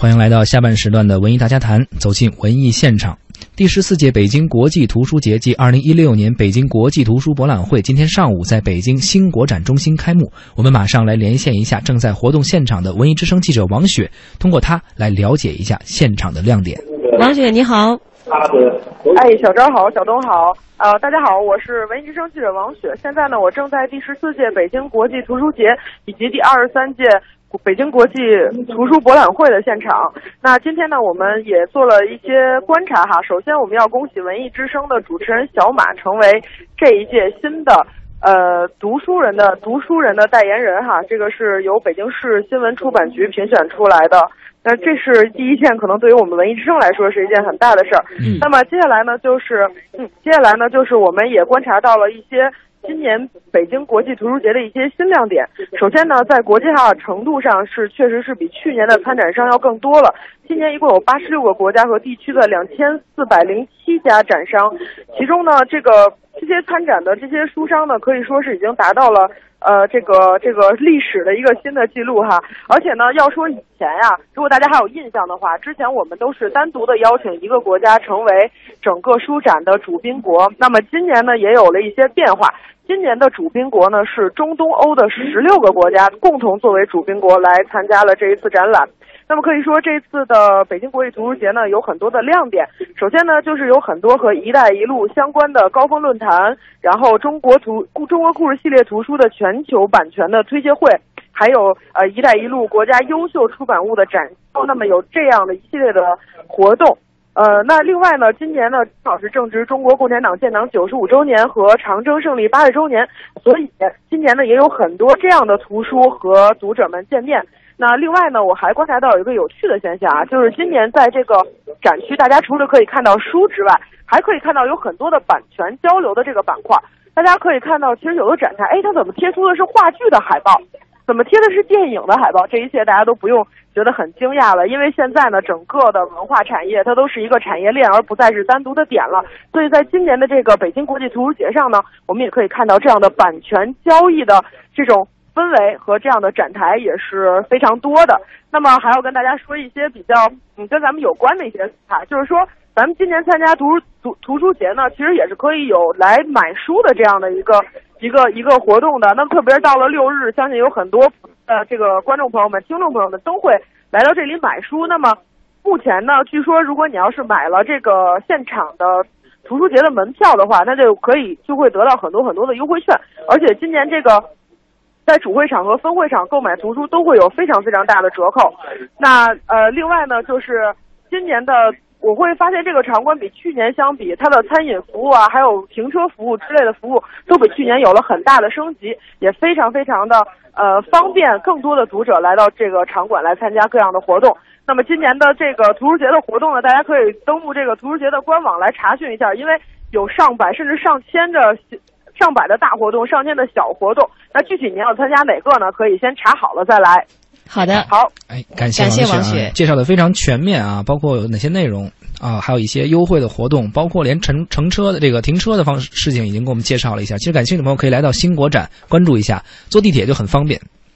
欢迎来到下半时段的文艺大家谈，走进文艺现场。第十四届北京国际图书节暨二零一六年北京国际图书博览会今天上午在北京新国展中心开幕。我们马上来连线一下正在活动现场的文艺之声记者王雪，通过她来了解一下现场的亮点。王雪，你好。哎，小张好，小东好。呃，大家好，我是文艺之声记者王雪。现在呢，我正在第十四届北京国际图书节以及第二十三届。北京国际图书博览会的现场，那今天呢，我们也做了一些观察哈。首先，我们要恭喜文艺之声的主持人小马成为这一届新的呃读书人的读书人的代言人哈。这个是由北京市新闻出版局评选出来的，那这是第一件，可能对于我们文艺之声来说是一件很大的事儿。那么接下来呢，就是嗯，接下来呢，就是我们也观察到了一些。今年北京国际图书节的一些新亮点，首先呢，在国际化程度上是确实是比去年的参展商要更多了。今年一共有八十六个国家和地区的两千四百零七家展商，其中呢，这个这些参展的这些书商呢，可以说是已经达到了呃这个这个历史的一个新的记录哈。而且呢，要说以前呀，如果大家还有印象的话，之前我们都是单独的邀请一个国家成为整个书展的主宾国，那么今年呢，也有了一些变化。今年的主宾国呢是中东欧的十六个国家共同作为主宾国来参加了这一次展览。那么可以说这次的北京国际图书节呢有很多的亮点。首先呢就是有很多和“一带一路”相关的高峰论坛，然后中国图中国故事系列图书的全球版权的推介会，还有呃“一带一路”国家优秀出版物的展。那么有这样的一系列的活动。呃，那另外呢，今年呢正好是正值中国共产党建党九十五周年和长征胜利八十周年，所以今年呢也有很多这样的图书和读者们见面。那另外呢，我还观察到有一个有趣的现象啊，就是今年在这个展区，大家除了可以看到书之外，还可以看到有很多的版权交流的这个板块。大家可以看到，其实有的展台，哎，它怎么贴出的是话剧的海报？怎么贴的是电影的海报？这一切大家都不用觉得很惊讶了，因为现在呢，整个的文化产业它都是一个产业链，而不再是单独的点了。所以在今年的这个北京国际图书节上呢，我们也可以看到这样的版权交易的这种氛围和这样的展台也是非常多的。那么还要跟大家说一些比较嗯跟咱们有关的一些啊，就是说咱们今年参加图书图图书节呢，其实也是可以有来买书的这样的一个。一个一个活动的，那特别是到了六日，相信有很多呃这个观众朋友们、听众朋友们都会来到这里买书。那么目前呢，据说如果你要是买了这个现场的图书节的门票的话，那就可以就会得到很多很多的优惠券，而且今年这个在主会场和分会场购买图书都会有非常非常大的折扣。那呃，另外呢，就是今年的。我会发现这个场馆比去年相比，它的餐饮服务啊，还有停车服务之类的服务，都比去年有了很大的升级，也非常非常的呃方便更多的读者来到这个场馆来参加各样的活动。那么今年的这个图书节的活动呢，大家可以登录这个图书节的官网来查询一下，因为有上百甚至上千的上百的大活动，上千的小活动。那具体您要参加哪个呢？可以先查好了再来。好的，好，哎，感谢王雪，介绍的非常全面啊，包括有哪些内容啊，还有一些优惠的活动，包括连乘乘车的这个停车的方式事情已经给我们介绍了一下。其实感兴趣的朋友可以来到新国展关注一下，坐地铁就很方便。